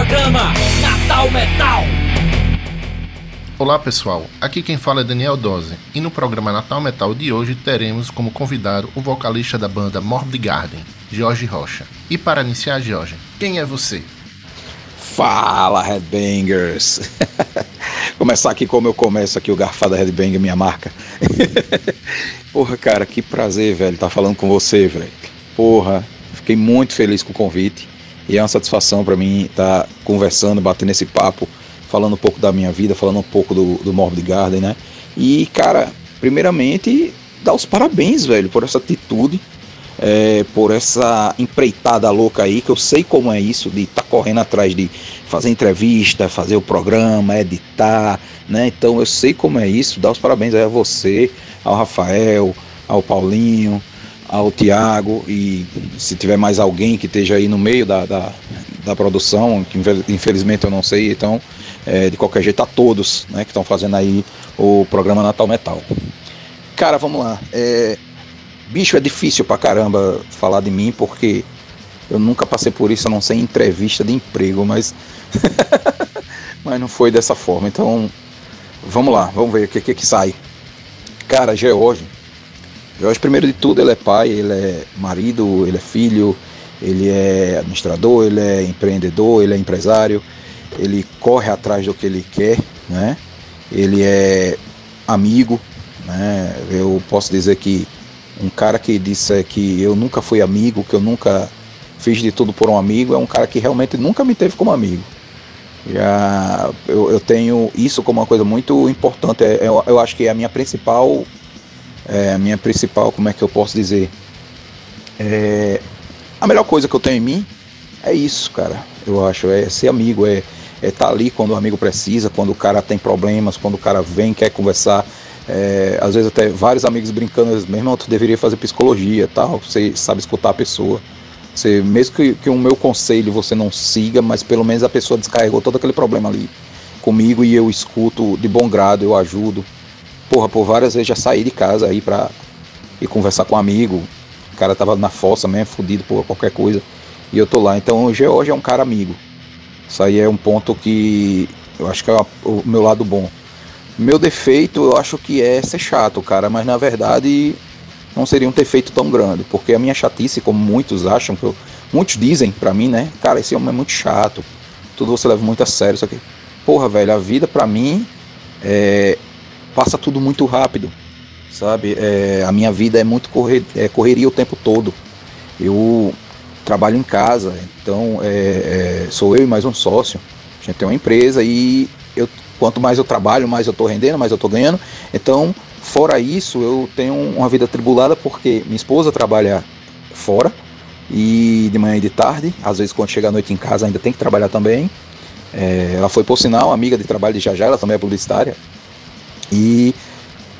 programa Natal Metal. Olá pessoal, aqui quem fala é Daniel Dose e no programa Natal Metal de hoje teremos como convidado o vocalista da banda Morbid Garden, Jorge Rocha. E para iniciar, Jorge, quem é você? Fala, Headbangers! Começar aqui como eu começo aqui o Garfada Headbanger, minha marca. Porra, cara, que prazer, velho, estar tá falando com você, velho. Porra, fiquei muito feliz com o convite e é uma satisfação para mim estar tá conversando, batendo esse papo, falando um pouco da minha vida, falando um pouco do, do Morbid Garden, né? E, cara, primeiramente, dar os parabéns, velho, por essa atitude é, por essa empreitada louca aí, que eu sei como é isso, de estar tá correndo atrás de fazer entrevista, fazer o programa, editar, né? Então eu sei como é isso, dar os parabéns a você, ao Rafael, ao Paulinho, ao Tiago e se tiver mais alguém que esteja aí no meio da, da, da produção, que infelizmente eu não sei, então é, de qualquer jeito a todos né, que estão fazendo aí o programa Natal Metal. Cara, vamos lá. É, Bicho, é difícil pra caramba falar de mim, porque eu nunca passei por isso, a não ser em entrevista de emprego, mas. mas não foi dessa forma. Então, vamos lá, vamos ver o que, que, que sai. Cara, George. George, primeiro de tudo, ele é pai, ele é marido, ele é filho, ele é administrador, ele é empreendedor, ele é empresário, ele corre atrás do que ele quer, né? Ele é amigo, né? Eu posso dizer que um cara que disse que eu nunca fui amigo, que eu nunca fiz de tudo por um amigo, é um cara que realmente nunca me teve como amigo. Já eu, eu tenho isso como uma coisa muito importante. É, eu, eu acho que é a minha principal, é, a minha principal, como é que eu posso dizer? É, a melhor coisa que eu tenho em mim é isso, cara. Eu acho é ser amigo, é estar é tá ali quando o amigo precisa, quando o cara tem problemas, quando o cara vem quer conversar, é, às vezes até vários amigos brincando, meu irmão, tu deveria fazer psicologia tal, você sabe escutar a pessoa. Você, mesmo que, que o meu conselho você não siga, mas pelo menos a pessoa descarregou todo aquele problema ali comigo e eu escuto de bom grado, eu ajudo. Porra, por várias vezes já saí de casa aí pra ir conversar com um amigo. O cara tava na fossa mesmo, fudido por qualquer coisa. E eu tô lá. Então o George é um cara amigo. Isso aí é um ponto que eu acho que é o meu lado bom. Meu defeito eu acho que é ser chato, cara, mas na verdade não seria um defeito tão grande, porque a minha chatice, como muitos acham, que eu, muitos dizem pra mim, né? Cara, esse homem é muito chato, tudo você leva muito a sério, isso aqui. Porra, velho, a vida pra mim é, passa tudo muito rápido, sabe? É, a minha vida é muito correr, é, correria o tempo todo. Eu trabalho em casa, então é, é, sou eu e mais um sócio. A gente tem uma empresa e eu Quanto mais eu trabalho, mais eu estou rendendo, mais eu estou ganhando. Então, fora isso, eu tenho uma vida tribulada porque minha esposa trabalha fora e de manhã e de tarde. Às vezes, quando chega à noite em casa, ainda tem que trabalhar também. É, ela foi, por sinal, amiga de trabalho de Jajá, ela também é publicitária. E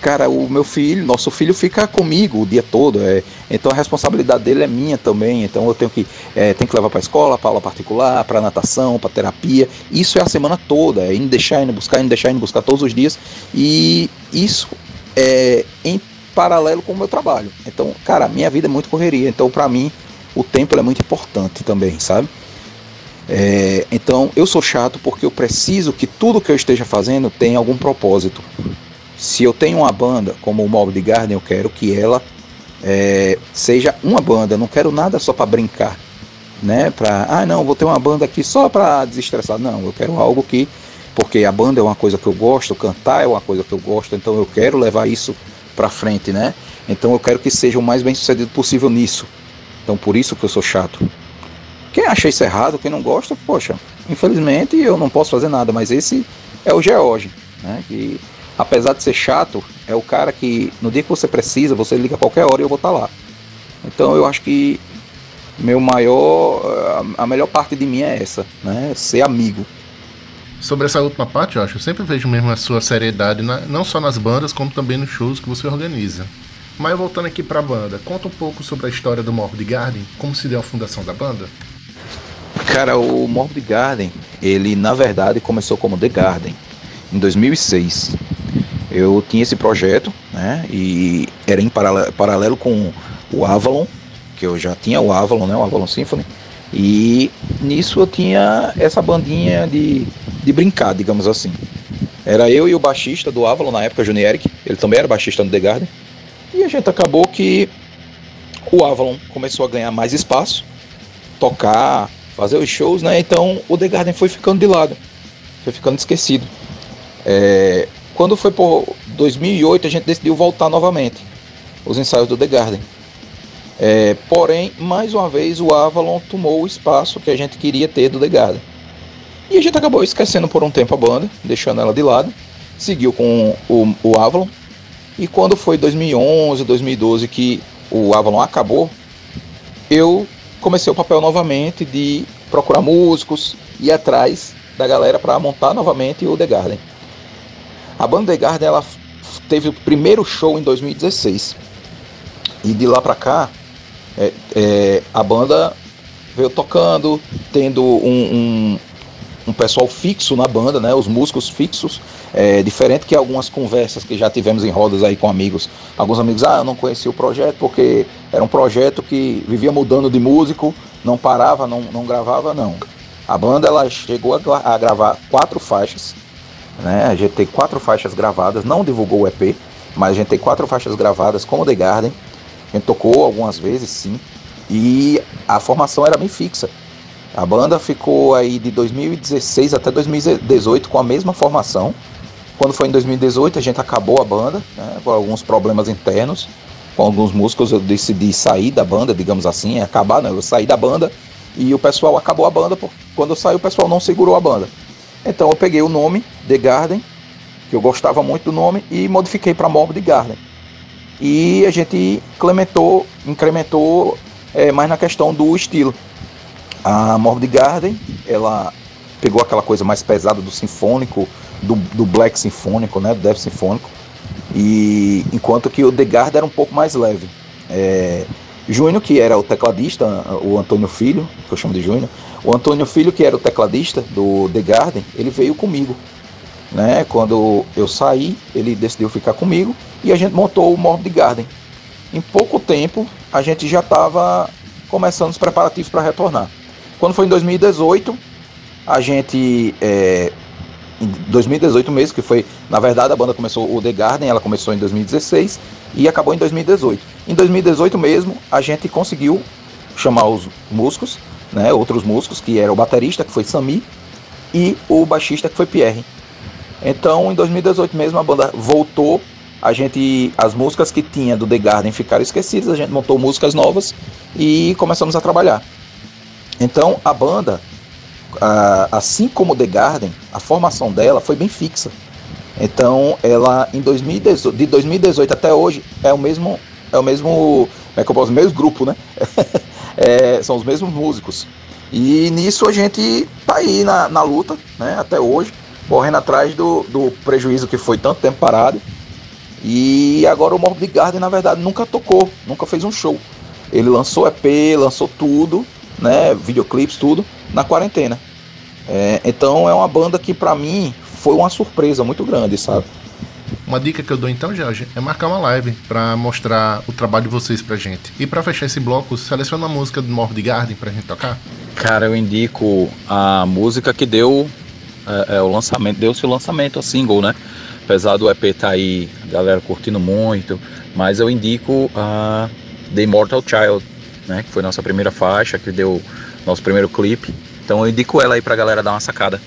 cara, o meu filho, nosso filho fica comigo o dia todo, é, então a responsabilidade dele é minha também, então eu tenho que, é, tenho que levar para escola, para aula particular, para natação, para terapia, isso é a semana toda, é indo deixar, indo buscar, indo deixar, indo buscar todos os dias, e isso é em paralelo com o meu trabalho, então, cara, a minha vida é muito correria, então para mim o tempo é muito importante também, sabe? É, então eu sou chato porque eu preciso que tudo que eu esteja fazendo tenha algum propósito. Se eu tenho uma banda como o Mob de Garden, eu quero que ela é, seja uma banda. Eu não quero nada só para brincar, né? Para ah não, vou ter uma banda aqui só para desestressar. Não, eu quero algo que porque a banda é uma coisa que eu gosto, cantar é uma coisa que eu gosto, então eu quero levar isso para frente, né? Então eu quero que seja o mais bem sucedido possível nisso. Então por isso que eu sou chato. Quem acha isso errado, quem não gosta, poxa, infelizmente eu não posso fazer nada, mas esse é o George, né? Que apesar de ser chato, é o cara que no dia que você precisa, você liga a qualquer hora e eu vou estar tá lá. Então eu acho que meu maior, a melhor parte de mim é essa, né? Ser amigo. Sobre essa última parte, eu acho, eu sempre vejo mesmo a sua seriedade, na, não só nas bandas, como também nos shows que você organiza. Mas voltando aqui para a banda, conta um pouco sobre a história do Morbid Garden, como se deu a fundação da banda? Cara, o Morbid Garden, ele na verdade começou como The Garden, em 2006 eu tinha esse projeto, né? E era em paralelo, com o Avalon, que eu já tinha o Avalon, né? O Avalon Symphony. E nisso eu tinha essa bandinha de, de brincar, digamos assim. Era eu e o baixista do Avalon na época, Juni Eric, ele também era baixista no The Garden. E a gente acabou que o Avalon começou a ganhar mais espaço, tocar, fazer os shows, né? Então o The Garden foi ficando de lado, foi ficando esquecido. É, quando foi por 2008, a gente decidiu voltar novamente os ensaios do The Garden. É, porém, mais uma vez, o Avalon tomou o espaço que a gente queria ter do The Garden. E a gente acabou esquecendo por um tempo a banda, deixando ela de lado. Seguiu com o, o Avalon. E quando foi 2011, 2012 que o Avalon acabou, eu comecei o papel novamente de procurar músicos, ir atrás da galera para montar novamente o The Garden. A banda The Garden ela teve o primeiro show em 2016. E de lá para cá, é, é, a banda veio tocando, tendo um, um, um, pessoal fixo na banda, né, os músicos fixos, é, diferente que algumas conversas que já tivemos em rodas aí com amigos. Alguns amigos, ah, eu não conhecia o projeto porque era um projeto que vivia mudando de músico, não parava, não, não gravava, não. A banda ela chegou a, a gravar quatro faixas, né, a gente tem quatro faixas gravadas, não divulgou o EP, mas a gente tem quatro faixas gravadas com o The Garden, a gente tocou algumas vezes, sim. E a formação era bem fixa. A banda ficou aí de 2016 até 2018 com a mesma formação. Quando foi em 2018 a gente acabou a banda, né, por alguns problemas internos. Com alguns músicos eu decidi sair da banda, digamos assim, acabar, não, eu saí da banda e o pessoal acabou a banda, quando eu saí o pessoal não segurou a banda. Então eu peguei o nome The Garden, que eu gostava muito do nome, e modifiquei para Morbid Garden e a gente incrementou, incrementou é, mais na questão do estilo. A Morbid Garden, ela pegou aquela coisa mais pesada do sinfônico, do, do black sinfônico, né, do death sinfônico, e enquanto que o The Garden era um pouco mais leve. É, Júnior, que era o tecladista, o Antônio Filho, que eu chamo de Júnior, o Antônio Filho, que era o tecladista do The Garden, ele veio comigo né? Quando eu saí, ele decidiu ficar comigo e a gente montou o Morbid Garden. Em pouco tempo, a gente já estava começando os preparativos para retornar. Quando foi em 2018, a gente. É, 2018 mesmo, que foi. Na verdade, a banda começou o The Garden, ela começou em 2016 e acabou em 2018. Em 2018 mesmo, a gente conseguiu chamar os músicos, né, outros músicos, que era o baterista, que foi Sami, e o baixista, que foi Pierre. Então, em 2018 mesmo, a banda voltou. A gente, as músicas que tinha do The Garden ficaram esquecidas. A gente montou músicas novas e começamos a trabalhar. Então, a banda, assim como The Garden, a formação dela foi bem fixa. Então, ela em 2018, de 2018 até hoje é o mesmo, é o mesmo, é que eu posso, o mesmo grupo, né? é, são os mesmos músicos. E nisso a gente tá aí na, na luta, né? Até hoje correndo atrás do, do prejuízo que foi tanto tempo parado. E agora o Morbid Garden, na verdade, nunca tocou, nunca fez um show. Ele lançou EP, lançou tudo, né, videoclipes, tudo, na quarentena. É, então é uma banda que para mim foi uma surpresa muito grande, sabe? Uma dica que eu dou então, Jorge, é marcar uma live para mostrar o trabalho de vocês pra gente. E para fechar esse bloco, seleciona uma música do Morbid Garden pra gente tocar. Cara, eu indico a música que deu é, é, o lançamento, deu-se o lançamento, a single, né? Apesar do EP tá aí, a galera curtindo muito, mas eu indico a The Immortal Child, né? Que foi nossa primeira faixa, que deu nosso primeiro clipe. Então eu indico ela aí pra galera dar uma sacada.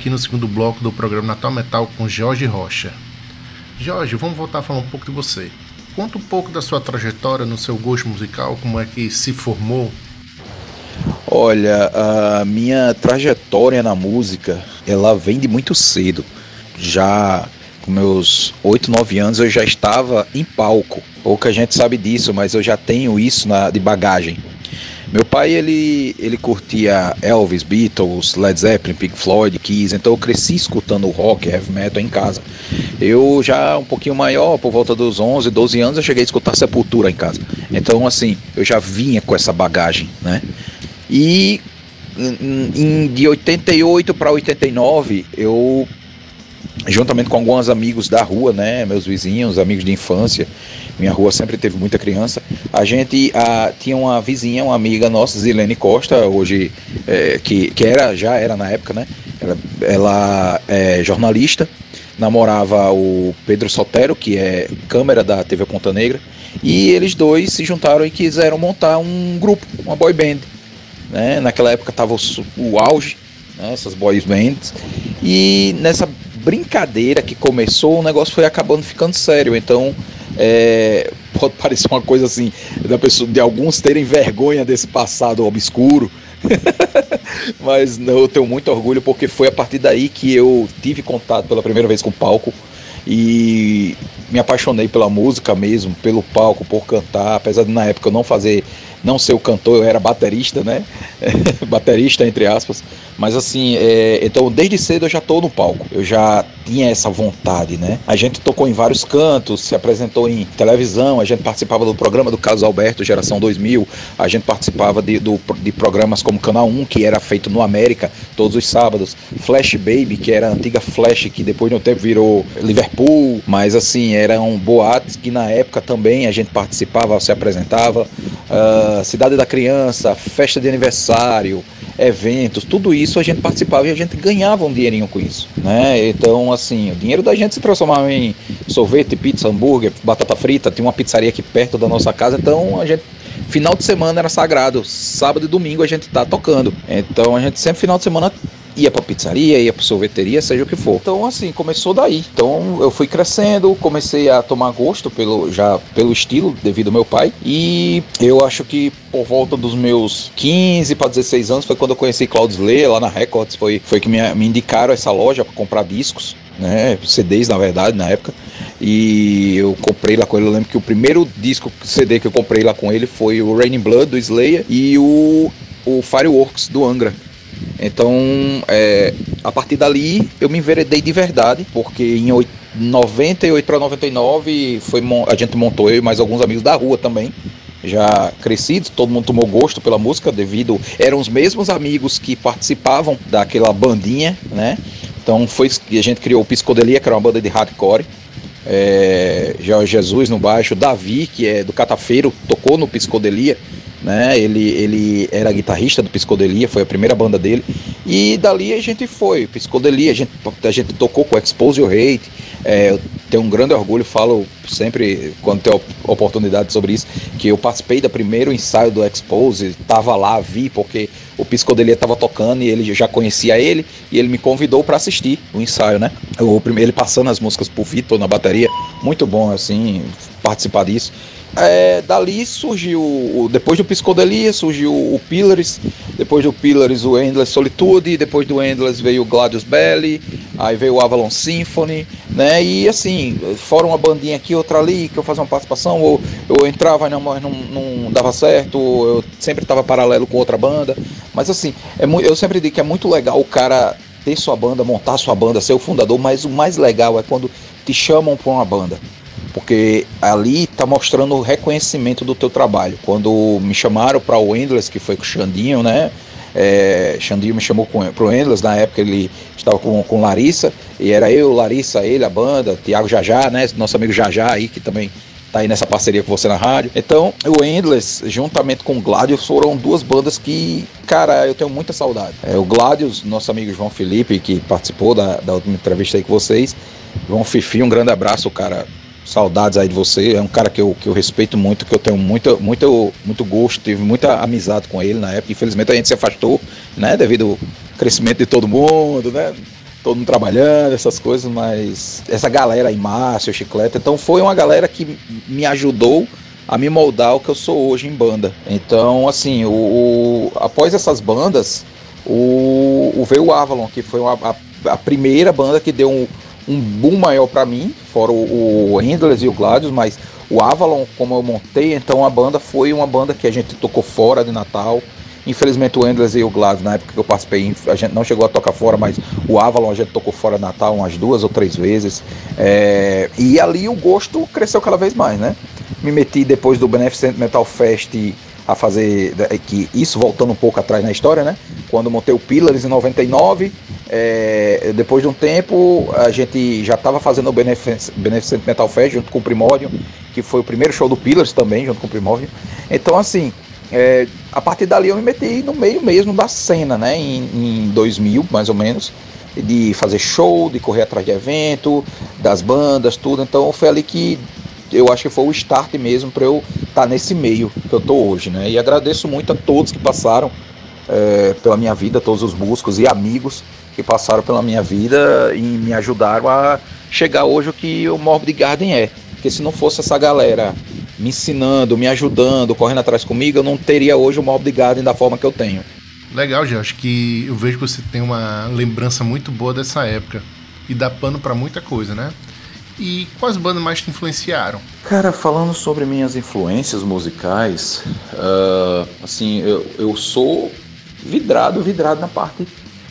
Aqui no segundo bloco do programa Natal Metal com Jorge Rocha. Jorge, vamos voltar a falar um pouco de você. Conta um pouco da sua trajetória no seu gosto musical, como é que se formou. Olha, a minha trajetória na música, ela vem de muito cedo. Já com meus 8, 9 anos eu já estava em palco. Pouca gente sabe disso, mas eu já tenho isso na, de bagagem. Meu pai ele, ele curtia Elvis, Beatles, Led Zeppelin, Pink Floyd, Kiss, então eu cresci escutando rock, heavy metal em casa. Eu já um pouquinho maior, por volta dos 11, 12 anos, eu cheguei a escutar Sepultura em casa. Então assim, eu já vinha com essa bagagem, né? E em, de 88 para 89, eu juntamente com alguns amigos da rua, né, meus vizinhos, amigos de infância, minha rua sempre teve muita criança. A gente a, tinha uma vizinha, uma amiga nossa, Zilene Costa, hoje é, que, que era já era na época, né? Ela, ela é jornalista, namorava o Pedro Sotero, que é câmera da TV Ponta Negra, e eles dois se juntaram e quiseram montar um grupo, uma boy band. Né? Naquela época tava o, o auge, né? essas boy bands, e nessa brincadeira que começou, o negócio foi acabando ficando sério. Então, é, pode parecer uma coisa assim, da pessoa, de alguns terem vergonha desse passado obscuro. Mas não, eu tenho muito orgulho porque foi a partir daí que eu tive contato pela primeira vez com o palco e me apaixonei pela música mesmo, pelo palco, por cantar, apesar de na época eu não fazer não ser o cantor, eu era baterista, né? baterista, entre aspas. Mas assim, é, então desde cedo eu já tô no palco, eu já tinha essa vontade, né? A gente tocou em vários cantos, se apresentou em televisão, a gente participava do programa do Carlos Alberto, Geração 2000, a gente participava de, do, de programas como Canal 1, que era feito no América, todos os sábados, Flash Baby, que era a antiga Flash, que depois de um tempo virou Liverpool, mas assim, eram boates que na época também a gente participava, se apresentava. Uh, Cidade da Criança, festa de aniversário, eventos, tudo isso a gente participava e a gente ganhava um dinheirinho com isso, né? Então, assim, o dinheiro da gente se transformava em sorvete, pizza, hambúrguer, batata frita, tinha uma pizzaria aqui perto da nossa casa, então a gente final de semana era sagrado, sábado e domingo a gente tá tocando. Então a gente sempre final de semana ia pra pizzaria, ia pra sorveteria, seja o que for. Então, assim, começou daí. Então, eu fui crescendo, comecei a tomar gosto pelo, já pelo estilo, devido ao meu pai. E eu acho que por volta dos meus 15 para 16 anos foi quando eu conheci Claudio Slayer lá na Records. Foi, foi que me, me indicaram essa loja para comprar discos. Né, CDs na verdade na época e eu comprei lá com ele. Eu lembro que o primeiro disco CD que eu comprei lá com ele foi o Raining Blood do Slayer e o, o Fireworks do Angra. Então, é, a partir dali, eu me enveredei de verdade, porque em 98 para 99 foi, a gente montou eu e mais alguns amigos da rua também, já crescidos, todo mundo tomou gosto pela música devido eram os mesmos amigos que participavam daquela bandinha, né? Então foi que a gente criou o Psicodelia, que era uma banda de hardcore. É, Jesus no baixo, Davi, que é do Catafeiro, tocou no Psicodelia né? Ele, ele era guitarrista do Psicodelia, foi a primeira banda dele. E dali a gente foi, Psicodelia, a gente, a gente tocou com Expose Your Hate. É, eu tenho um grande orgulho, falo sempre quando tenho oportunidade sobre isso, que eu participei do primeiro ensaio do Expose, tava lá, vi, porque o Psicodelia estava tocando e ele já conhecia ele, e ele me convidou para assistir o ensaio, né? O, ele passando as músicas pro Vitor na bateria, muito bom, assim, participar disso. É, dali surgiu, depois do Psicodelia, surgiu o Pillars, depois do Pillars o Endless Solitude, depois do Endless veio o Gladius Belly, aí veio o Avalon Symphony, né? E assim, fora uma bandinha aqui, outra ali, que eu fazia uma participação, ou eu entrava e não, não, não dava certo, eu sempre estava paralelo com outra banda. Mas assim, é, eu sempre digo que é muito legal o cara ter sua banda, montar sua banda, ser o fundador, mas o mais legal é quando te chamam para uma banda porque ali está mostrando o reconhecimento do teu trabalho. Quando me chamaram para o Endless, que foi com o Xandinho, né? É, Xandinho me chamou para o Endless, na época ele estava com, com Larissa, e era eu, Larissa, ele, a banda, Tiago Jajá, né? Nosso amigo Jajá aí, que também tá aí nessa parceria com você na rádio. Então, o Endless, juntamente com o Gladius, foram duas bandas que, cara, eu tenho muita saudade. É, o Gladius, nosso amigo João Felipe, que participou da, da última entrevista aí com vocês. João Fifi, um grande abraço, cara Saudades aí de você. É um cara que eu, que eu respeito muito, que eu tenho muito, muito, muito gosto, tive muita amizade com ele na época. Infelizmente a gente se afastou, né? Devido ao crescimento de todo mundo, né? Todo mundo trabalhando, essas coisas, mas essa galera aí, Márcio, Chiclete, então foi uma galera que me ajudou a me moldar o que eu sou hoje em banda. Então, assim, o, o após essas bandas, o, o veio o Avalon, que foi uma, a, a primeira banda que deu um, um boom maior para mim, fora o, o Endless e o Gladius, mas o Avalon, como eu montei, então a banda foi uma banda que a gente tocou fora de Natal. Infelizmente o Endless e o Gladius, na época que eu participei, a gente não chegou a tocar fora, mas o Avalon a gente tocou fora de Natal umas duas ou três vezes. É, e ali o gosto cresceu cada vez mais, né? Me meti depois do Beneficent Metal Fest a fazer que isso voltando um pouco atrás na história, né? Quando montei o Pillars em 99, é, depois de um tempo a gente já estava fazendo o Beneficent, Beneficent Metal Fest junto com o Primordium, que foi o primeiro show do Pillars também junto com o Primordium. Então assim, é, a partir dali eu me meti no meio mesmo da cena, né? Em, em 2000 mais ou menos de fazer show, de correr atrás de evento, das bandas, tudo. Então foi ali que eu acho que foi o start mesmo para eu estar tá nesse meio que eu estou hoje, né? E agradeço muito a todos que passaram é, pela minha vida, todos os músicos e amigos que passaram pela minha vida e me ajudaram a chegar hoje o que o Morbid Garden é. Porque se não fosse essa galera me ensinando, me ajudando, correndo atrás comigo, eu não teria hoje o Morbid Garden da forma que eu tenho. Legal, Gê. Acho que eu vejo que você tem uma lembrança muito boa dessa época e dá pano para muita coisa, né? E quais bandas mais te influenciaram? Cara, falando sobre minhas influências musicais, uh, assim, eu, eu sou vidrado, vidrado na parte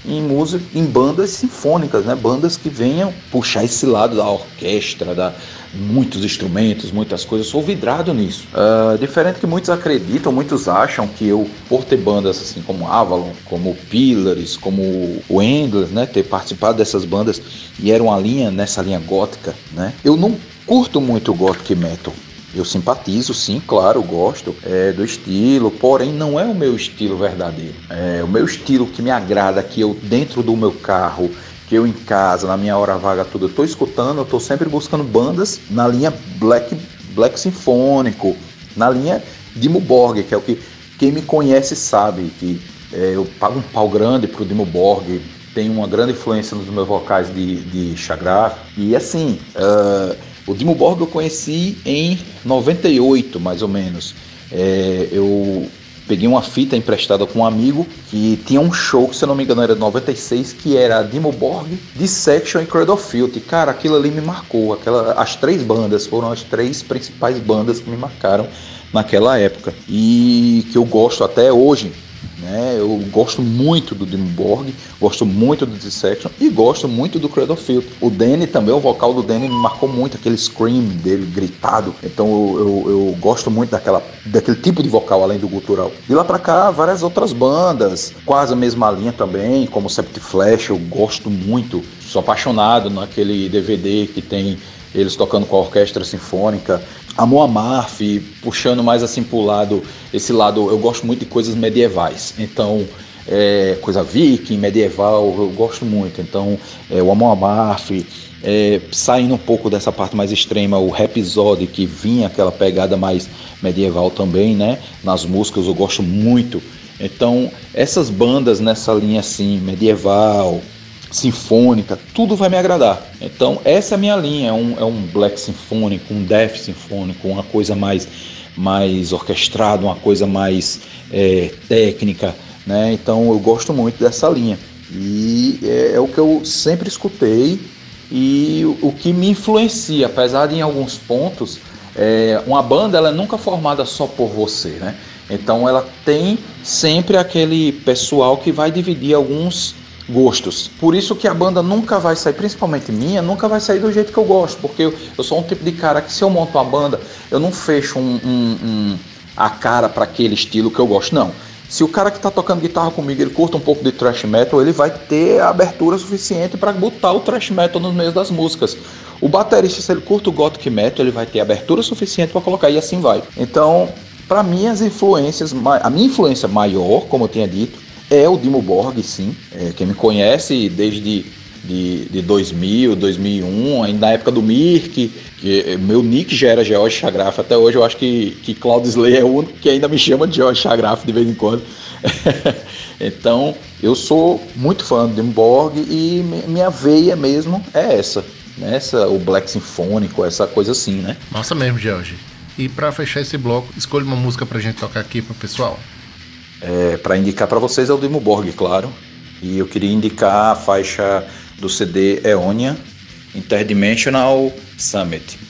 em música, em bandas sinfônicas, né? Bandas que venham puxar esse lado da orquestra, da muitos instrumentos, muitas coisas. Eu sou vidrado nisso. Uh, diferente que muitos acreditam, muitos acham que eu, por ter bandas assim como Avalon, como Pillars, como o Endless, né? Ter participado dessas bandas e era uma linha nessa linha gótica, né? Eu não curto muito gothic metal. Eu simpatizo, sim, claro, gosto é, do estilo, porém não é o meu estilo verdadeiro. É o meu estilo que me agrada, que eu dentro do meu carro, que eu em casa, na minha hora vaga, tudo, eu tô escutando, eu tô sempre buscando bandas na linha black, black sinfônico, na linha Dimo Borg, que é o que quem me conhece sabe que é, eu pago um pau grande pro Dimo Borg, tem uma grande influência nos meus vocais de, de e assim, uh, o Dimo Borg eu conheci em 98, mais ou menos. É, eu peguei uma fita emprestada com um amigo que tinha um show, que se eu não me engano era de 96, que era Dimo Borg, Dissection e Cradle Filth. Cara, aquilo ali me marcou. Aquela, as três bandas foram as três principais bandas que me marcaram naquela época. E que eu gosto até hoje né? Eu gosto muito do Dimmu Borg, gosto muito do Dissection e gosto muito do Cradle Field. O Danny também, o vocal do Danny me marcou muito, aquele scream dele gritado. Então eu, eu, eu gosto muito daquela, daquele tipo de vocal além do gutural. De lá pra cá, várias outras bandas, quase a mesma linha também, como Sept Flash, eu gosto muito. Sou apaixonado naquele DVD que tem eles tocando com a orquestra sinfônica. Amor Amarf, puxando mais assim pro lado, esse lado, eu gosto muito de coisas medievais. Então, é, coisa viking, medieval, eu gosto muito. Então, é, o Amor Amarf, é, saindo um pouco dessa parte mais extrema, o Rhapsody, que vinha aquela pegada mais medieval também, né? Nas músicas eu gosto muito. Então, essas bandas nessa linha assim, medieval, sinfônica, tudo vai me agradar. Então, essa é a minha linha, é um, é um black sinfônico, um death sinfônico, uma coisa mais, mais orquestrada, uma coisa mais é, técnica, né? Então, eu gosto muito dessa linha. E é, é o que eu sempre escutei e o, o, que me influencia, apesar de em alguns pontos, é, uma banda ela é nunca formada só por você, né? Então ela tem sempre aquele pessoal que vai dividir alguns gostos. Por isso que a banda nunca vai sair, principalmente minha, nunca vai sair do jeito que eu gosto, porque eu, eu sou um tipo de cara que se eu monto uma banda, eu não fecho um, um, um a cara para aquele estilo que eu gosto, não. Se o cara que está tocando guitarra comigo, ele curta um pouco de thrash metal, ele vai ter a abertura suficiente para botar o thrash metal nos meios das músicas. O baterista, se ele curta o gothic metal, ele vai ter abertura suficiente para colocar e assim vai. Então, para mim, as influências, a minha influência maior, como eu tinha dito, é o Dimo Borg, sim. É, quem me conhece desde de, de 2000, 2001, ainda na época do Mirk, que meu nick já era George Chagraf, até hoje eu acho que, que Cloud Slay é o único que ainda me chama de George Chagraf de vez em quando. então, eu sou muito fã do Dimborg e minha veia mesmo é essa, né? essa o Black Sinfônico, essa coisa assim, né? Nossa mesmo, George. E para fechar esse bloco, escolha uma música pra gente tocar aqui pro pessoal. É, para indicar para vocês é o Dimo Borg, claro. E eu queria indicar a faixa do CD Eonia Interdimensional Summit.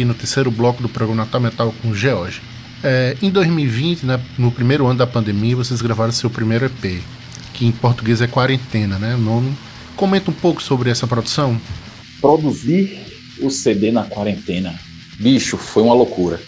Aqui no terceiro bloco do programa Natal Metal com George. É, em 2020, né, no primeiro ano da pandemia, vocês gravaram seu primeiro EP, que em português é Quarentena, né? O nome. Comenta um pouco sobre essa produção. Produzir o CD na quarentena, bicho, foi uma loucura.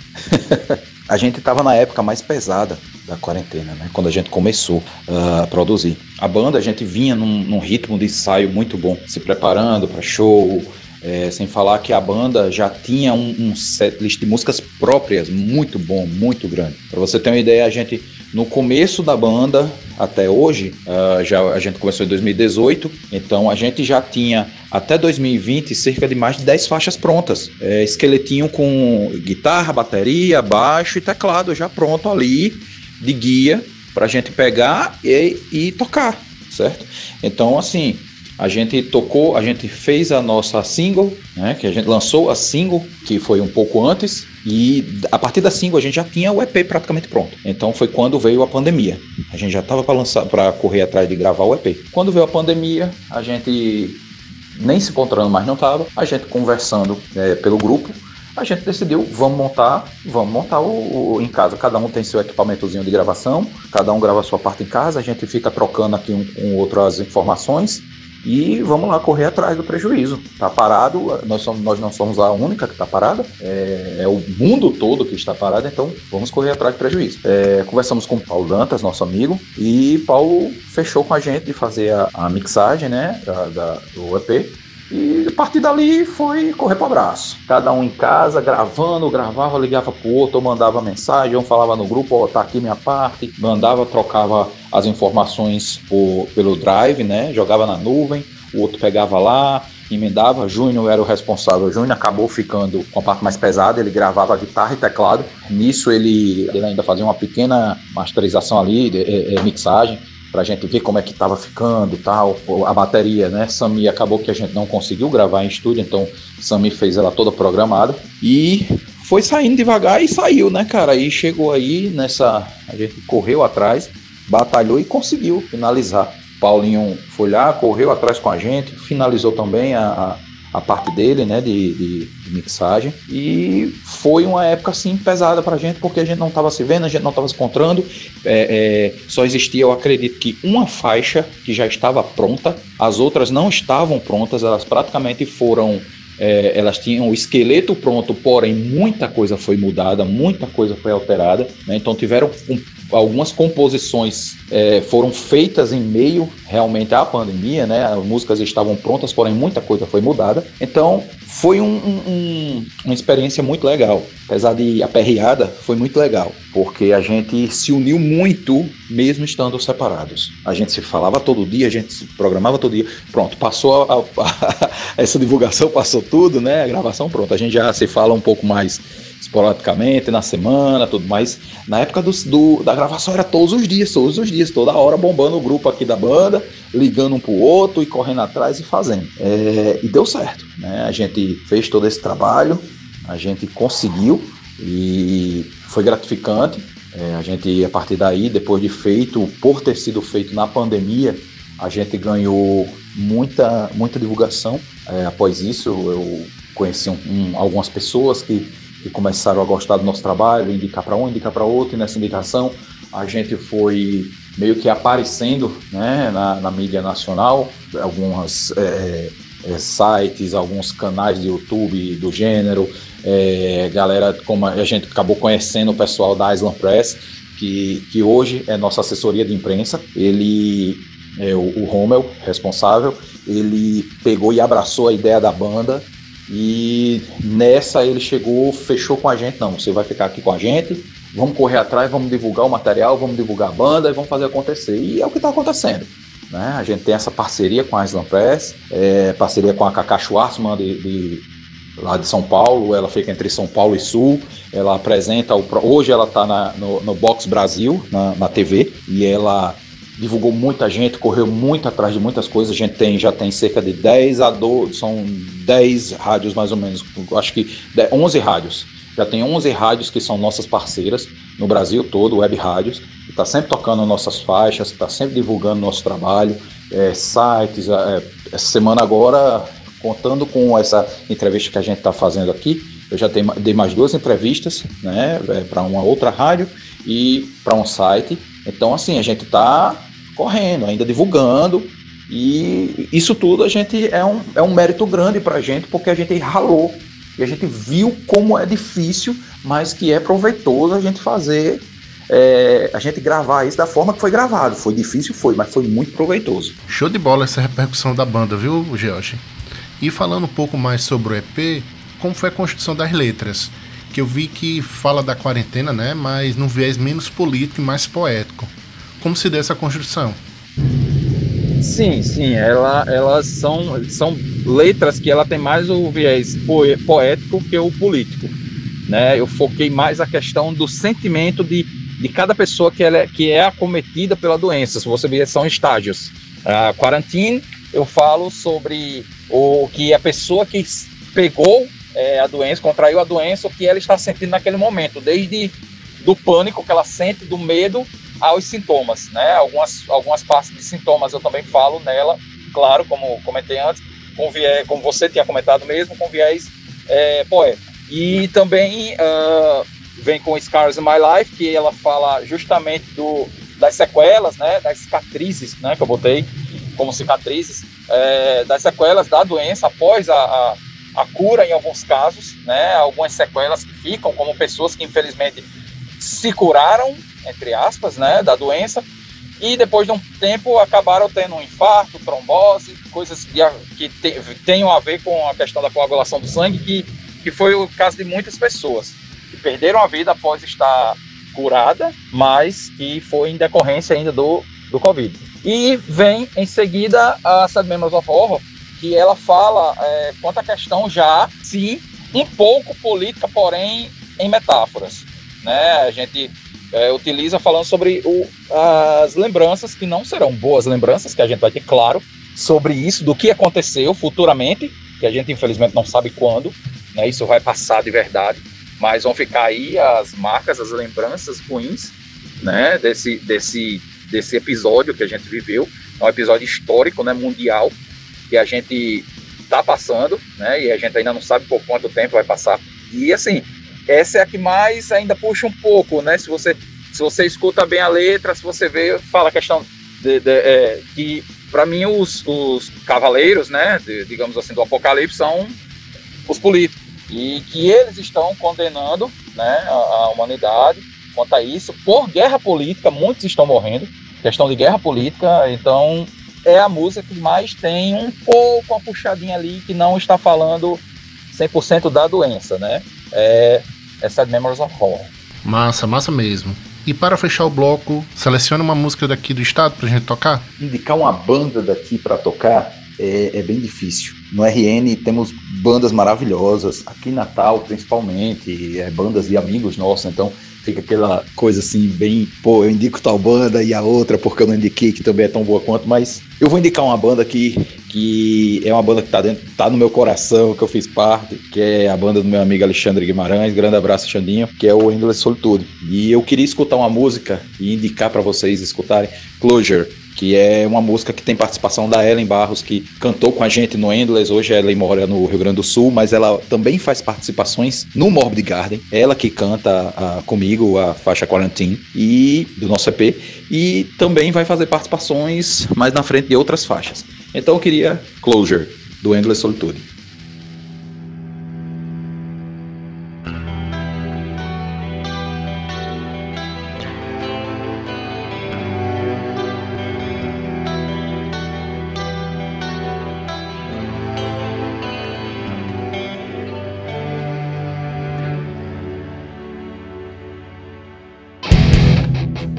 a gente estava na época mais pesada da quarentena, né? Quando a gente começou uh, a produzir. A banda, a gente vinha num, num ritmo de ensaio muito bom, se preparando para show, é, sem falar que a banda já tinha um, um setlist de músicas próprias muito bom, muito grande. Para você ter uma ideia, a gente no começo da banda até hoje, uh, já a gente começou em 2018, então a gente já tinha até 2020 cerca de mais de 10 faixas prontas. É, esqueletinho com guitarra, bateria, baixo e teclado já pronto ali de guia para a gente pegar e, e tocar, certo? Então, assim, a gente tocou, a gente fez a nossa single, né, que a gente lançou a single, que foi um pouco antes, e a partir da single a gente já tinha o EP praticamente pronto. Então foi quando veio a pandemia. A gente já estava para lançar, para correr atrás de gravar o EP. Quando veio a pandemia, a gente nem se encontrando mais não estava, a gente conversando é, pelo grupo, a gente decidiu, vamos montar, vamos montar o, o, em casa. Cada um tem seu equipamentozinho de gravação, cada um grava a sua parte em casa, a gente fica trocando aqui um um outro as informações e vamos lá correr atrás do prejuízo. Tá parado, nós, somos, nós não somos a única que está parada, é, é, o mundo todo que está parado, então vamos correr atrás do prejuízo. É, conversamos com o Paulo Dantas, nosso amigo, e Paulo fechou com a gente de fazer a, a mixagem né, da, da, do EP. E a partir dali foi correr para o abraço. Cada um em casa, gravando, gravava, ligava pro outro, ou mandava mensagem, um falava no grupo, ó, oh, tá aqui minha parte, mandava, trocava as informações por, pelo drive, né? Jogava na nuvem, o outro pegava lá, emendava. Júnior era o responsável. O Júnior acabou ficando com a parte mais pesada, ele gravava guitarra e teclado. Nisso ele, ele ainda fazia uma pequena masterização ali, de, de mixagem pra gente ver como é que tava ficando tal, a bateria, né? Sami acabou que a gente não conseguiu gravar em estúdio, então Sami fez ela toda programada e foi saindo devagar e saiu, né, cara? E chegou aí nessa, a gente correu atrás, batalhou e conseguiu finalizar. Paulinho foi lá, correu atrás com a gente, finalizou também a, a a parte dele, né, de, de, de, mixagem. E foi uma época, assim, pesada pra gente, porque a gente não tava se vendo, a gente não tava se encontrando. É, é, só existia, eu acredito que uma faixa que já estava pronta, as outras não estavam prontas, elas praticamente foram. É, elas tinham o esqueleto pronto, porém muita coisa foi mudada, muita coisa foi alterada, né? então tiveram um algumas composições é, foram feitas em meio realmente à pandemia, né? As músicas estavam prontas, porém muita coisa foi mudada. Então foi um, um, uma experiência muito legal. Apesar de aperreada, foi muito legal, porque a gente se uniu muito mesmo estando separados. A gente se falava todo dia, a gente se programava todo dia. Pronto, passou a, a, a, essa divulgação, passou tudo, né? A gravação, pronto. A gente já se fala um pouco mais esporadicamente, na semana, tudo mais. Na época do, do, da gravação era todos os dias, todos os dias, toda hora bombando o grupo aqui da banda, ligando um pro outro e correndo atrás e fazendo. É, e deu certo, né? A gente fez todo esse trabalho, a gente conseguiu e foi gratificante. É, a gente, a partir daí, depois de feito, por ter sido feito na pandemia, a gente ganhou muita, muita divulgação. É, após isso, eu conheci um, um, algumas pessoas que que começaram a gostar do nosso trabalho, indicar para um, indicar para outro, e nessa indicação a gente foi meio que aparecendo né, na, na mídia nacional, algumas é, é, sites, alguns canais de YouTube do gênero, é, galera, como a gente acabou conhecendo o pessoal da Island Press, que, que hoje é nossa assessoria de imprensa, ele é o, o Rommel, responsável, ele pegou e abraçou a ideia da banda e nessa ele chegou, fechou com a gente, não, você vai ficar aqui com a gente, vamos correr atrás, vamos divulgar o material, vamos divulgar a banda e vamos fazer acontecer. E é o que está acontecendo. Né? A gente tem essa parceria com a Island Press, é, parceria com a Cacá de, de, lá de São Paulo, ela fica entre São Paulo e Sul, ela apresenta, o, hoje ela está no, no Box Brasil, na, na TV, e ela divulgou muita gente, correu muito atrás de muitas coisas. A gente tem, já tem cerca de 10 a 12, são 10 rádios mais ou menos, acho que 11 rádios. Já tem 11 rádios que são nossas parceiras no Brasil todo, web rádios, está sempre tocando nossas faixas, está sempre divulgando nosso trabalho, é, sites. É, essa semana agora Contando com essa entrevista que a gente está fazendo aqui, eu já dei, dei mais duas entrevistas, né, é, para uma outra rádio e para um site. Então, assim, a gente está correndo, ainda divulgando, e isso tudo a gente é um, é um mérito grande para a gente, porque a gente ralou e a gente viu como é difícil, mas que é proveitoso a gente fazer, é, a gente gravar isso da forma que foi gravado. Foi difícil, foi, mas foi muito proveitoso. Show de bola essa repercussão da banda, viu, George? E falando um pouco mais sobre o EP, como foi a construção das letras? Que eu vi que fala da quarentena, né? Mas num viés menos político e mais poético. Como se deu essa construção? Sim, sim, ela, elas são, são letras que ela tem mais o viés poético que o político. Né? Eu foquei mais a questão do sentimento de, de cada pessoa que, ela é, que é acometida pela doença. Se você ver, são estágios. A quarantine, eu falo sobre o que a pessoa que pegou é, a doença, contraiu a doença, o que ela está sentindo naquele momento, desde do pânico que ela sente, do medo, aos sintomas, né? Algumas, algumas partes de sintomas eu também falo nela, claro, como comentei antes, com viés, como você tinha comentado mesmo, com viés é, poético. E também uh, vem com Scars in My Life, que ela fala justamente do, das sequelas, né? Das cicatrizes, né? Que eu botei como cicatrizes, é, das sequelas da doença após a, a, a cura em alguns casos, né? Algumas sequelas que ficam, como pessoas que infelizmente se curaram entre aspas, né, da doença, e depois de um tempo acabaram tendo um infarto, trombose, coisas que, que te, tenham a ver com a questão da coagulação do sangue, que, que foi o caso de muitas pessoas que perderam a vida após estar curada, mas que foi em decorrência ainda do, do Covid. E vem em seguida a Sad of Horror, que ela fala é, quanto à questão já, sim, um pouco política, porém em metáforas. Né? A gente é, utiliza falando sobre o, as lembranças que não serão boas lembranças, que a gente vai ter claro sobre isso, do que aconteceu futuramente, que a gente infelizmente não sabe quando, né, isso vai passar de verdade, mas vão ficar aí as marcas, as lembranças ruins né, desse, desse, desse episódio que a gente viveu, é um episódio histórico, né, mundial, que a gente está passando, né, e a gente ainda não sabe por quanto tempo vai passar. E assim, essa é a que mais ainda puxa um pouco, né? Se você, se você escuta bem a letra, se você vê, fala a questão de, de é, que para mim os, os cavaleiros, né, de, digamos assim, do Apocalipse são os políticos e que eles estão condenando, né, a, a humanidade quanto a isso por guerra política. Muitos estão morrendo, questão de guerra política. Então é a música que mais tem um pouco uma puxadinha ali que não está falando 100% da doença, né? É, é Sad Memories of Horror. Massa, massa mesmo. E para fechar o bloco, selecione uma música daqui do estado pra gente tocar? Indicar uma banda daqui para tocar é, é, bem difícil. No RN temos bandas maravilhosas, aqui em Natal principalmente, é, bandas de amigos nossos, então fica aquela coisa assim, bem, pô, eu indico tal banda e a outra porque eu não indiquei, que também é tão boa quanto, mas eu vou indicar uma banda aqui que é uma banda que tá dentro, tá no meu coração, que eu fiz parte, que é a banda do meu amigo Alexandre Guimarães, grande abraço Xandinho, que é o Endless Solitude. E eu queria escutar uma música e indicar para vocês escutarem Closure, que é uma música que tem participação da Ellen Barros, que cantou com a gente no Endless. Hoje ela mora no Rio Grande do Sul, mas ela também faz participações no Morbid Garden. Ela que canta a, comigo a faixa Quarantine e do nosso EP e também vai fazer participações mais na frente de outras faixas. Então eu queria Closure do Endless Solitude.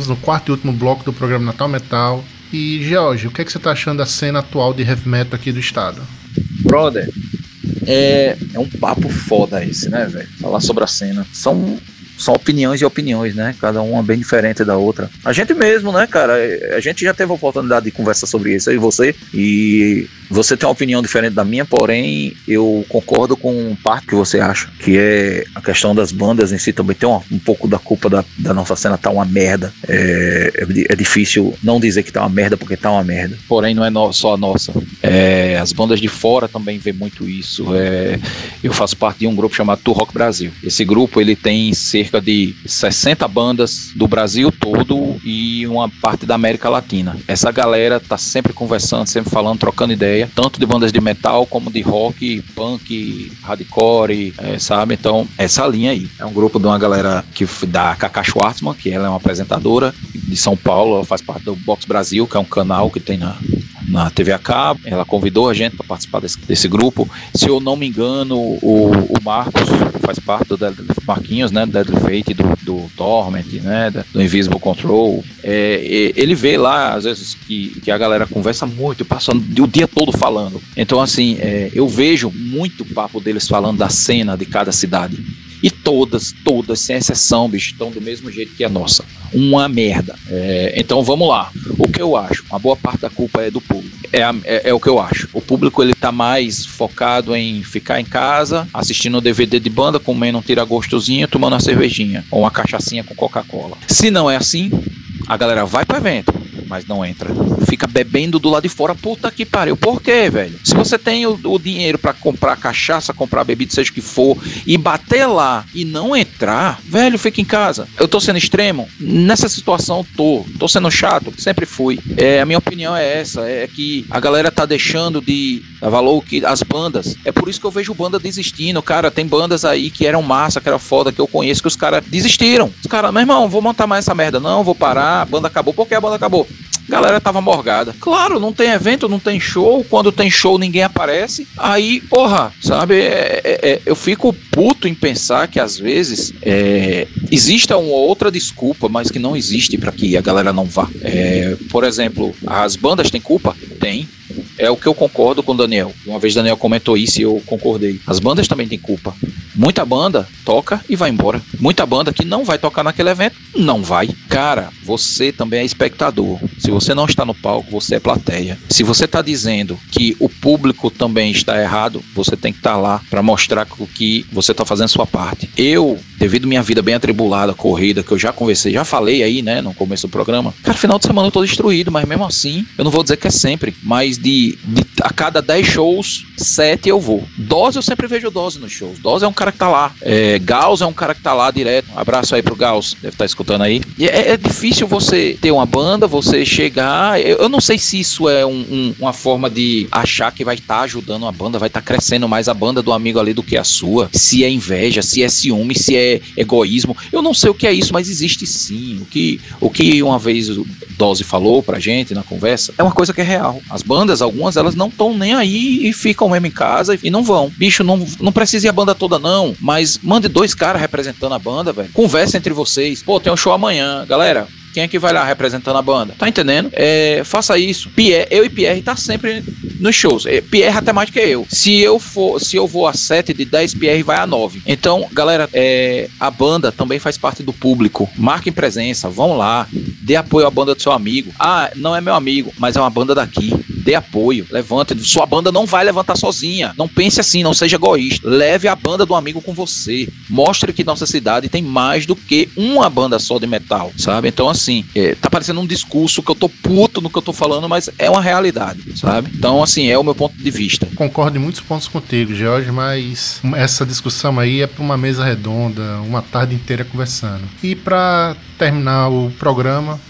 Voltamos no quarto e último bloco do programa Natal Metal. E, George, o que, é que você tá achando da cena atual de heavy metal aqui do estado? Brother, é, é um papo foda esse, né, velho? Falar sobre a cena. São, são opiniões e opiniões, né? Cada uma bem diferente da outra. A gente mesmo, né, cara? A gente já teve a oportunidade de conversar sobre isso, eu e você. E você tem uma opinião diferente da minha, porém eu concordo com parte que você acha, que é a questão das bandas em si também tem uma- um pouco da culpa da, da nossa cena tá uma merda. É, é é difícil não dizer que tá uma merda porque tá uma merda. Porém, não é no- só a nossa. É, as bandas de fora também vê muito isso. É, eu faço parte de um grupo chamado Tu Rock Brasil. Esse grupo ele tem cerca de 60 bandas do Brasil todo e uma parte da América Latina. Essa galera tá sempre conversando, sempre falando, trocando ideia, tanto de bandas de metal como de rock, punk, hardcore, é, sabe? Então, essa linha aí. É um grupo de uma galera que da Cacá Schwartzman, que ela é uma apresentadora de São Paulo, ela faz parte do Box Brasil, que é um canal que tem na, na TV a cabo. Ela convidou a gente para participar desse, desse grupo. Se eu não me engano, o, o Marcos faz parte do Deadly, Marquinhos, né, Deadly Fate, do, do Torment, né, do Invisible Control. É, ele vê lá, às vezes, que, que a galera conversa muito, passando o dia todo falando. Então, assim, é, eu vejo muito papo deles falando da cena de cada cidade. E todas, todas, sem exceção, bicho, estão do mesmo jeito que a nossa. Uma merda. É, então vamos lá. O que eu acho? Uma boa parte da culpa é do público. É, é- é o que eu acho. O público ele tá mais focado em ficar em casa, assistindo o DVD de banda, comendo um tira-gostozinho, tomando uma cervejinha ou uma cachaçinha com Coca-Cola. Se não é assim, a galera vai pro evento, mas não entra. Fica bebendo do lado de fora. Puta que pariu. Por quê, velho? Se você tem o, o dinheiro pra comprar cachaça, comprar bebida, seja o que for, e bater lá e não entrar, velho, fica em casa. Eu tô sendo extremo? Nessa situação, tô. Tô sendo chato? Sempre fui. É, a minha opinião é essa: é que a galera tá deixando de dar valor que as bandas. É por isso que eu vejo banda desistindo. Cara, tem bandas aí que eram massa, que era foda, que eu conheço, que os caras desistiram. Os caras, meu irmão, vou montar mais essa merda. Não, vou parar, a banda acabou. Por que a banda acabou? Galera tava morgada. Claro, não tem evento, não tem show. Quando tem show, ninguém aparece. Aí, porra, sabe? é- é- é, eu fico puto em pensar que às vezes é, exista uma outra desculpa, mas que não existe pra que a galera não vá. É, por exemplo, as bandas têm culpa? Tem. É o que eu concordo com o Daniel. Uma vez o Daniel comentou isso e eu concordei. As bandas também têm culpa. Muita banda toca e vai embora. Muita banda que não vai tocar naquele evento, não vai. Cara, você também é espectador. Se você não está no palco, você é plateia. Se você está dizendo que o público também está errado, você tem que estar lá para mostrar que você está fazendo sua parte. Eu, devido minha vida bem atribulada, corrida, que eu já conversei, já falei aí, né, no começo do programa. Cara, final de semana eu tô destruído, mas mesmo assim, eu não vou dizer que é sempre, mas de, de a cada 10 shows, 7 eu vou. Dose eu sempre vejo Dose nos shows. Dose é um cara que tá lá. É, Gauss é um cara que tá lá direto. Um abraço aí pro Gauss, deve estar escutando aí. E é, é difícil você ter uma banda, você chegar. Eu, eu não sei se isso é um- um- uma forma de achar que vai estar ajudando a banda, vai estar crescendo mais a banda do amigo ali do que a sua. Se é inveja, se é ciúme, se é egoísmo. Eu não sei o que é isso, mas existe sim. O que, o que uma vez o Dose falou pra gente na conversa é uma coisa que é real. As bandas, algumas, elas não estão nem aí e ficam mesmo em casa e não vão. Bicho, não, não precisa ir a banda toda, não. Mas mande dois caras representando a banda, velho. Conversa entre vocês. Pô, tem um show amanhã. Galera, quem é que vai lá representando a banda? Tá entendendo? É, faça isso. Pierre, eu e Pierre tá sempre nos shows. É, Pierre até mais que eu. Se eu for, se eu vou a 7 de 10, Pierre vai a 9. Então, galera, é, a banda também faz parte do público. Marquem presença, vão lá, dê apoio à banda do seu amigo. Ah, não é meu amigo, mas é uma banda daqui. Dê apoio, levante. Sua banda não vai levantar sozinha. Não pense assim, não seja egoísta. Leve a banda do amigo com você. Mostre que nossa cidade tem mais do que uma banda só de metal, sabe? Então, assim, é, tá parecendo um discurso que eu tô puto no que eu tô falando, mas é uma realidade, sabe? Então, assim, é o meu ponto de vista. Concordo em muitos pontos contigo, Jorge, mas essa discussão aí é para uma mesa redonda, uma tarde inteira conversando. E para terminar o programa,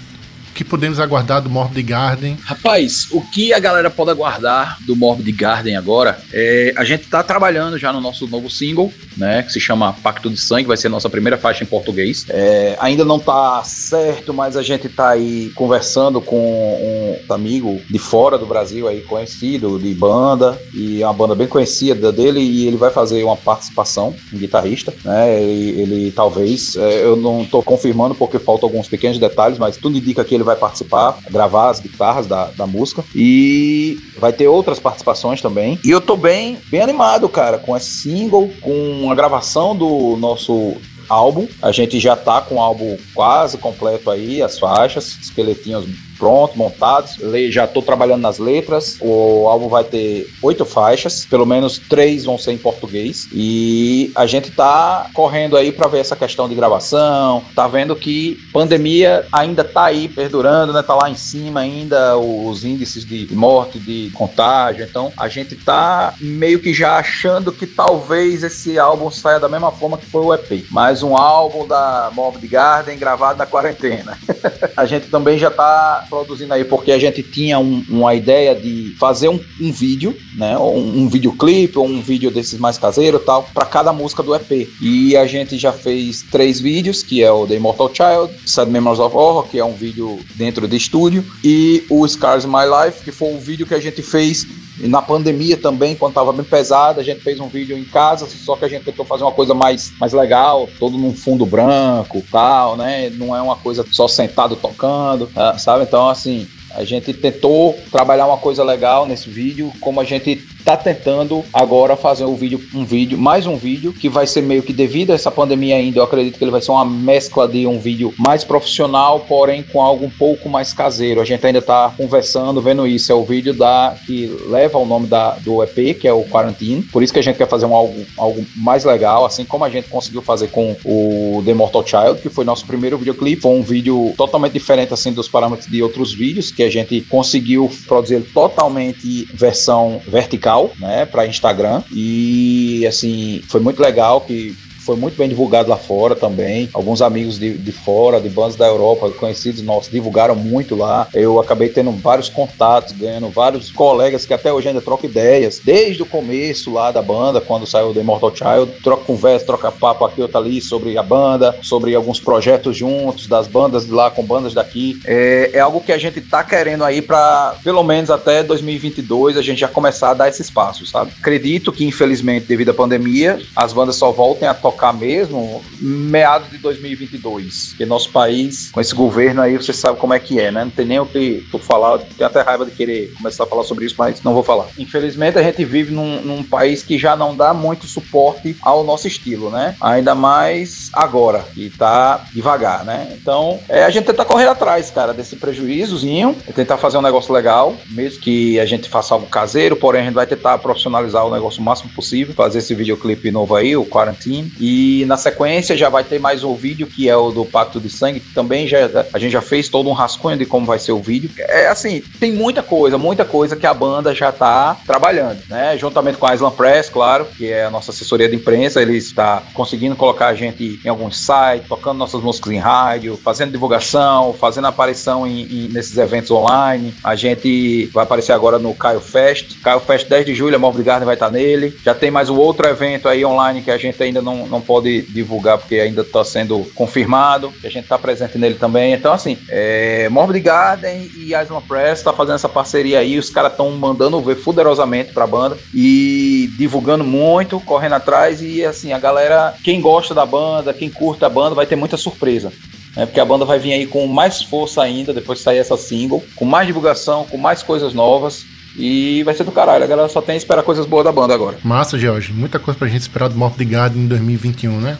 o que podemos aguardar do Morbid Garden? Rapaz, o que a galera pode aguardar do Morbid Garden agora é a gente tá trabalhando já no nosso novo single, né, que se chama Pacto de Sangue, vai ser a nossa primeira faixa em português. É, ainda não tá certo, mas a gente tá aí conversando com um amigo de fora do Brasil aí conhecido de banda e é uma banda bem conhecida dele e ele vai fazer uma participação, um guitarrista, né? Ele, ele talvez, é, eu não tô confirmando porque faltam alguns pequenos detalhes, mas tudo indica que ele vai participar, gravar as guitarras da, da música e vai ter outras participações também. E eu tô bem, bem animado, cara, com esse single, com a gravação do nosso álbum. A gente já tá com o álbum quase completo aí, as faixas, esqueletinhos prontos, montados. Já tô trabalhando nas letras. O álbum vai ter oito faixas, pelo menos três vão ser em português. E a gente tá correndo aí para ver essa questão de gravação. Tá vendo que pandemia ainda tá aí perdurando, né? Tá lá em cima ainda os índices de morte, de contágio. Então a gente tá meio que já achando que talvez esse álbum saia da mesma forma que foi o EP. Mais um álbum da Morbid Garden gravado na quarentena. a gente também já tá produzindo aí, porque a gente tinha um- uma ideia de fazer um, um vídeo, né? Um, um videoclipe ou um vídeo desses mais caseiros e tal, para cada música do EP. E a gente já fez três vídeos, que é o The Immortal Child, Sad Memories of Horror, que é um vídeo dentro de estúdio, e o Scars in My Life, que foi o vídeo que a gente fez e na pandemia também, quando tava bem pesada, a gente fez um vídeo em casa, só que a gente tentou fazer uma coisa mais, mais legal, todo num fundo branco tal, né? Não é uma coisa só sentado tocando, ah, sabe? Então, assim, a gente tentou trabalhar uma coisa legal nesse vídeo, como a gente tá tentando agora fazer um vídeo, um vídeo, mais um vídeo, que vai ser meio que devido a essa pandemia ainda, eu acredito que ele vai ser uma mescla de um vídeo mais profissional, porém com algo um pouco mais caseiro. A gente ainda tá conversando, vendo isso. É o vídeo da que leva o nome da, do EP, que é o Quarantine. Por isso que a gente quer fazer um algo, algo mais legal, assim como a gente conseguiu fazer com o The Mortal Child, que foi nosso primeiro videoclipe. Foi um vídeo totalmente diferente assim dos parâmetros de outros vídeos, que a gente conseguiu produzir totalmente versão vertical, né, para Instagram. E assim, foi muito legal que foi muito bem divulgado lá fora também. Alguns amigos de, de fora, de bandas da Europa, conhecidos nossos, divulgaram muito lá. Eu acabei tendo vários contatos, ganhando vários colegas que até hoje ainda trocam ideias. Desde o começo lá da banda, quando saiu The Immortal Child, troca conversa, troca papo aqui, outro ali sobre a banda, sobre alguns projetos juntos, das bandas de lá com bandas daqui. É, é algo que a gente tá querendo aí para pelo menos até 2022 a gente já começar a dar esse espaço, sabe? Acredito que, infelizmente, devido à pandemia, as bandas só voltem a tocar mesmo meados de 2022. Porque nosso país, com esse governo aí, você sabe como é que é, né? Não tem nem o que tu falar, tenho até raiva de querer começar a falar sobre isso, mas não vou falar. Infelizmente, a gente vive num, num país que já não dá muito suporte ao nosso estilo, né? Ainda mais agora, que tá devagar, né? Então, é a gente tentar correr atrás, cara, desse prejuízozinho, é tentar fazer um negócio legal, mesmo que a gente faça algo caseiro, porém a gente vai tentar profissionalizar o negócio o máximo possível, fazer esse videoclipe novo aí, o Quarantine, e na sequência já vai ter mais um vídeo que é o do Pacto de Sangue, que também já a gente já fez todo um rascunho de como vai ser o vídeo. É assim, tem muita coisa, muita coisa que a banda já tá trabalhando, né? Juntamente com a Island Press, claro, que é a nossa assessoria de imprensa, ele está conseguindo colocar a gente em alguns sites, tocando nossas músicas em rádio, fazendo divulgação, fazendo aparição em, em- nesses eventos online. A gente vai aparecer agora no Caio Fest. Caio Fest 10 de julho, a Mob Garden vai estar nele. Já tem mais um outro evento aí online que a gente ainda não, não pode divulgar porque ainda está sendo confirmado. A gente está presente nele também. Então, assim, é, Morbid Garden e Island Press tá fazendo essa parceria aí. Os caras estão mandando ver fuderosamente pra banda e divulgando muito, correndo atrás. E assim, a galera, quem gosta da banda, quem curta a banda, vai ter muita surpresa. né? porque a banda vai vir aí com mais força ainda depois de sair essa single, com mais divulgação, com mais coisas novas. E vai ser do caralho. A galera só tem que esperar coisas boas da banda agora. Massa, George. Muita coisa pra gente esperar do Morbid Garden em 2021, né?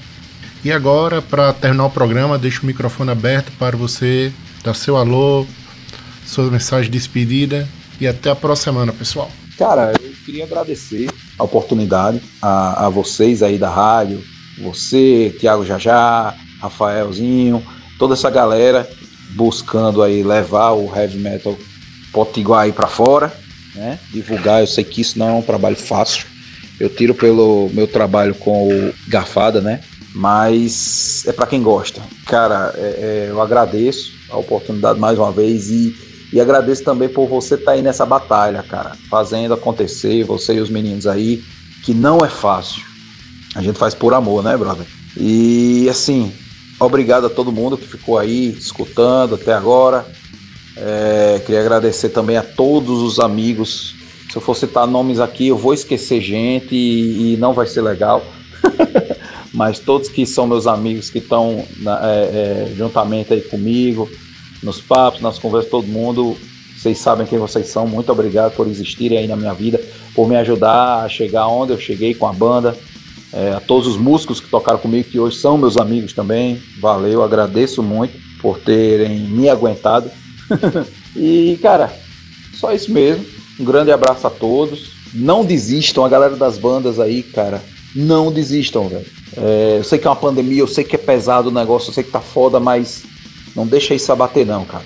E agora, para terminar o programa, deixo o microfone aberto para você dar seu alô, sua mensagem de despedida e até a próxima semana, pessoal. Cara, eu queria agradecer a oportunidade a, a vocês aí da rádio, você, Tiago Jajá, Rafaelzinho, toda essa galera buscando aí levar o heavy metal potiguar aí pra fora, né? Divulgar, eu sei que isso não é um trabalho fácil. Eu tiro pelo meu trabalho com o Garfada, né? Mas é pra quem gosta. Cara, é- é, eu agradeço a oportunidade mais uma vez e e agradeço também por você estar aí nessa batalha, cara, fazendo acontecer, você e os meninos aí, que não é fácil. A gente faz por amor, né, brother? E assim, obrigado a todo mundo que ficou aí escutando até agora. É, queria agradecer também a todos os amigos. Se eu for citar nomes aqui, eu vou esquecer gente e, e não vai ser legal. Mas todos que são meus amigos que estão é, é, juntamente aí comigo, nos papos, nas conversas, todo mundo, vocês sabem quem vocês são. Muito obrigado por existirem aí na minha vida, por me ajudar a chegar onde eu cheguei com a banda. É, a todos os músicos que tocaram comigo, que hoje são meus amigos também. Valeu, agradeço muito por terem me aguentado. e, cara, só isso mesmo. Um grande abraço a todos. Não desistam, a galera das bandas aí, cara. Não desistam, velho. É, eu sei que é uma pandemia, eu sei que é pesado o negócio, eu sei que tá foda, mas não deixa isso abater, não, cara.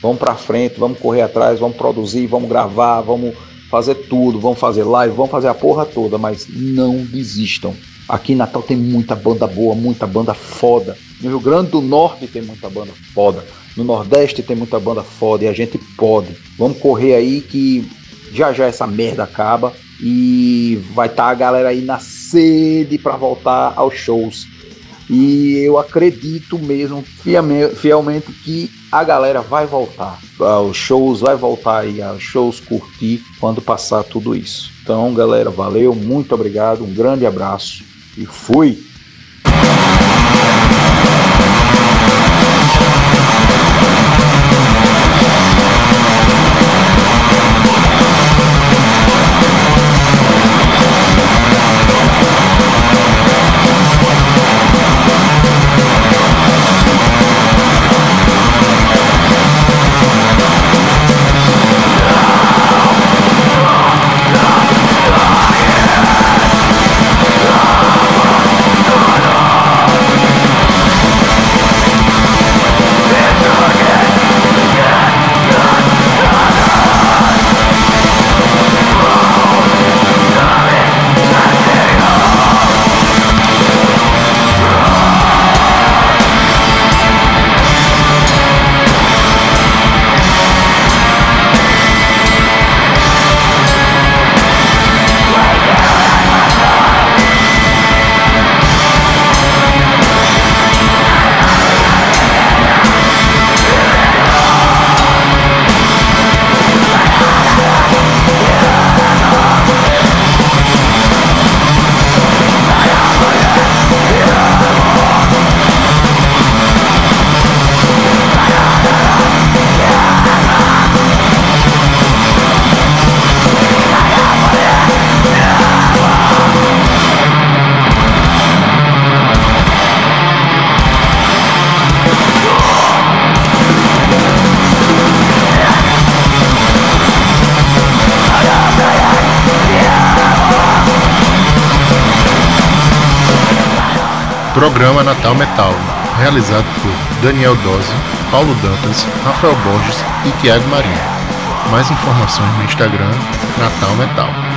Vamos pra frente, vamos correr atrás, vamos produzir, vamos gravar, vamos fazer tudo, vamos fazer live, vamos fazer a porra toda, mas não desistam. Aqui em Natal tem muita banda boa, muita banda foda. No Rio Grande do Norte tem muita banda foda. No Nordeste tem muita banda foda e a gente pode. Vamos correr aí que já já essa merda acaba e vai estar a galera aí na sede para voltar aos shows. E eu acredito mesmo fielmente que a galera vai voltar aos shows, vai voltar aí aos shows curtir quando passar tudo isso. Então, galera, valeu, muito obrigado, um grande abraço e fui! Realizado por Daniel Dose, Paulo Dantas, Rafael Borges e Tiago Marinho. Mais informações no Instagram Natal Metal.